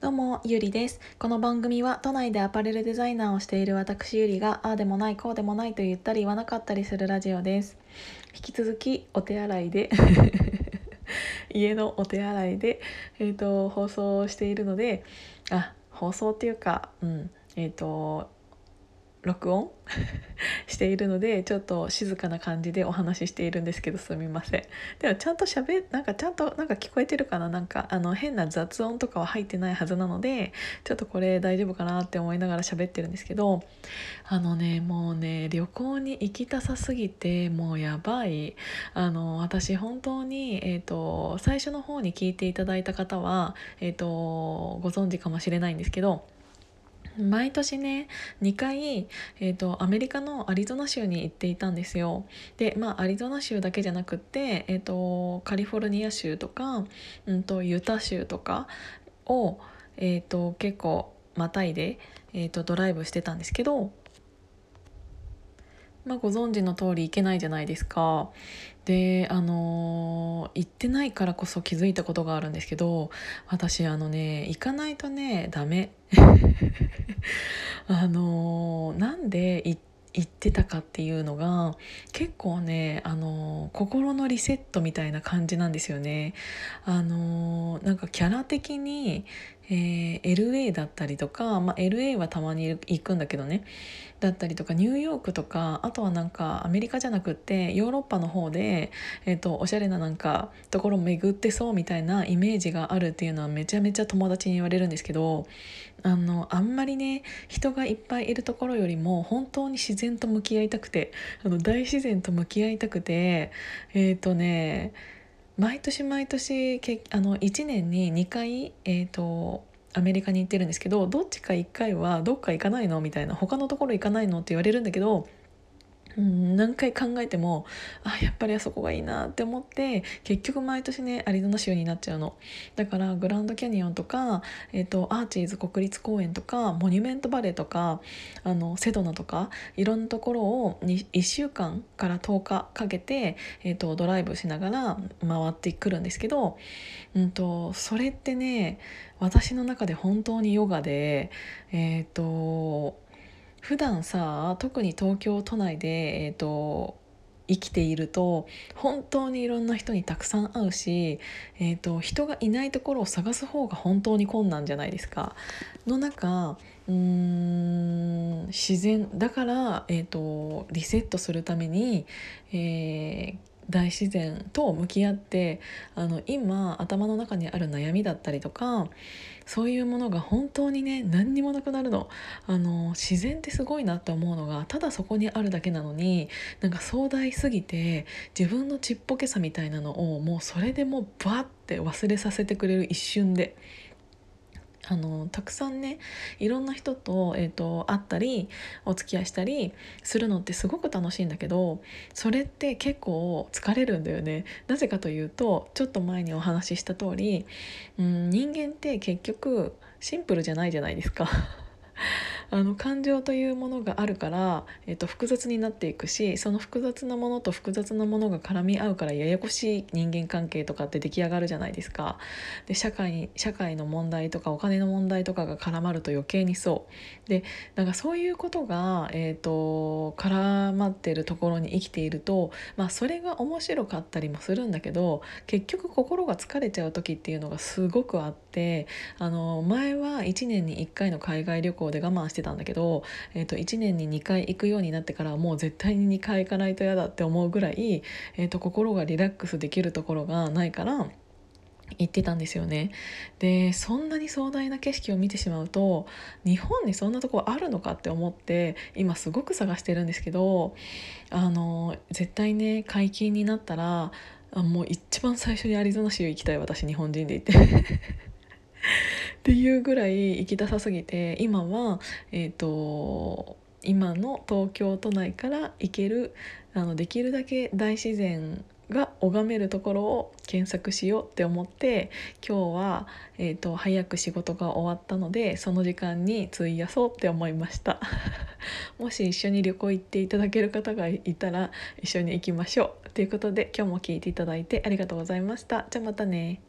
どうも、ゆりです。この番組は都内でアパレルデザイナーをしている私ゆりがああでもないこうでもないと言ったり言わなかったりするラジオです。引き続きお手洗いで 家のお手洗いで、えーと、放送しているのであ放送っていうか、うんえーと録音？しているのでちょっと静かな感じでお話ししているんですけどすみません。でもちゃんと喋なんかちゃんとなんか聞こえてるかな？なんかあの変な雑音とかは入ってないはずなのでちょっとこれ大丈夫かなって思いながら喋ってるんですけどあのねもうね旅行に行きたさすぎてもうやばい。あの私本当に、えーと、最初の方に聞いていただいた方は、えーとご存知かもしれないんですけど毎年ね2回、えーと、アメリカのアリゾナ州に行っていたんですよ。でまあアリゾナ州だけじゃなくって、えーと、カリフォルニア州とか、うんと、ユタ州とかを、えー、と結構またいで、えー、とドライブしてたんですけどまあ、ご存知の通り行けないじゃないですか。であの行ってないからこそ気づいたことがあるんですけど私あのね行かないとねダメ あのなんで行ってたかっていうのが結構ねあの心のリセットみたいな感じなんですよね。あのなんかキャラ的にえー、LA だったりとか、まあ、LA はたまに行くんだけどね。だったりとかニューヨークとかあとはなんかアメリカじゃなくってヨーロッパの方で、えーと、おしゃれななんかところ巡ってそうみたいなイメージがあるっていうのはめちゃめちゃ友達に言われるんですけどあのあんまりね人がいっぱいいるところよりも本当に自然と向き合いたくてあの大自然と向き合いたくてえっ、ー、とね毎年毎年けあの1年に2回、えーと、アメリカに行ってるんですけどどっちか1回はどっか行かないのみたいな他のところ行かないのって言われるんだけどうん、何回考えてもあやっぱりあそこがいいなって思って結局毎年ねアリゾナ州になっちゃうの。だからグランドキャニオンとか、えーと、アーチーズ国立公園とかモニュメントバレーとかあのセドナとかいろんなところを1週間から10日かけて、えーと、ドライブしながら回ってくるんですけど、うんと、それってね私の中で本当にヨガでえっ、ー、と普段さ特に東京都内で、えーと、生きていると本当にいろんな人にたくさん会うし、えーと、人がいないところを探す方が本当に困難じゃないですか。の中うーん自然だから、えーと、リセットするために、えー、大自然と向き合ってあの今頭の中にある悩みだったりとかそういうものが本当にね何にもなくなるのあの自然ってすごいなって思うのがただそこにあるだけなのになんか壮大すぎて自分のちっぽけさみたいなのをもうそれでもうバッて忘れさせてくれる一瞬で。あのたくさんねいろんな人と,、えーと、会ったりお付き合いしたりするのってすごく楽しいんだけどそれって結構疲れるんだよね。なぜかというとちょっと前にお話しした通り、うん、人間って結局シンプルじゃないじゃないですか。あの感情というものがあるから、えー、と複雑になっていくしその複雑なものと複雑なものが絡み合うからややこしい人間関係とかって出来上がるじゃないですか。で社会に社会の問題とかお金の問題とかが絡まると余計にそう。でなんかそういうことが、えーと、絡まってるところに生きていると、まあ、それが面白かったりもするんだけど結局心が疲れちゃう時っていうのがすごくあってあの前は1年に1回の海外旅行で我慢してしてたんだけど、えー、と1年に2回行くようになってからもう絶対に2回行かないと嫌だって思うぐらい、えー、と心がリラックスできるところがないから行ってたんですよね。でそんなに壮大な景色を見てしまうと日本にそんなとこあるのかって思って今すごく探してるんですけどあの絶対ね解禁になったらもう一番最初にアリゾナ州行きたい私日本人で行って。っていうぐらい行きたさすぎて今はえっ、ー、と今の東京都内から行けるあのできるだけ大自然が拝めるところを検索しようって思って今日は、えーと、早く仕事が終わったのでその時間に費やそうって思いました。もし一緒に旅行行っていただける方がいたら一緒に行きましょう。ということで今日も聞いていただいてありがとうございました。じゃあまたね。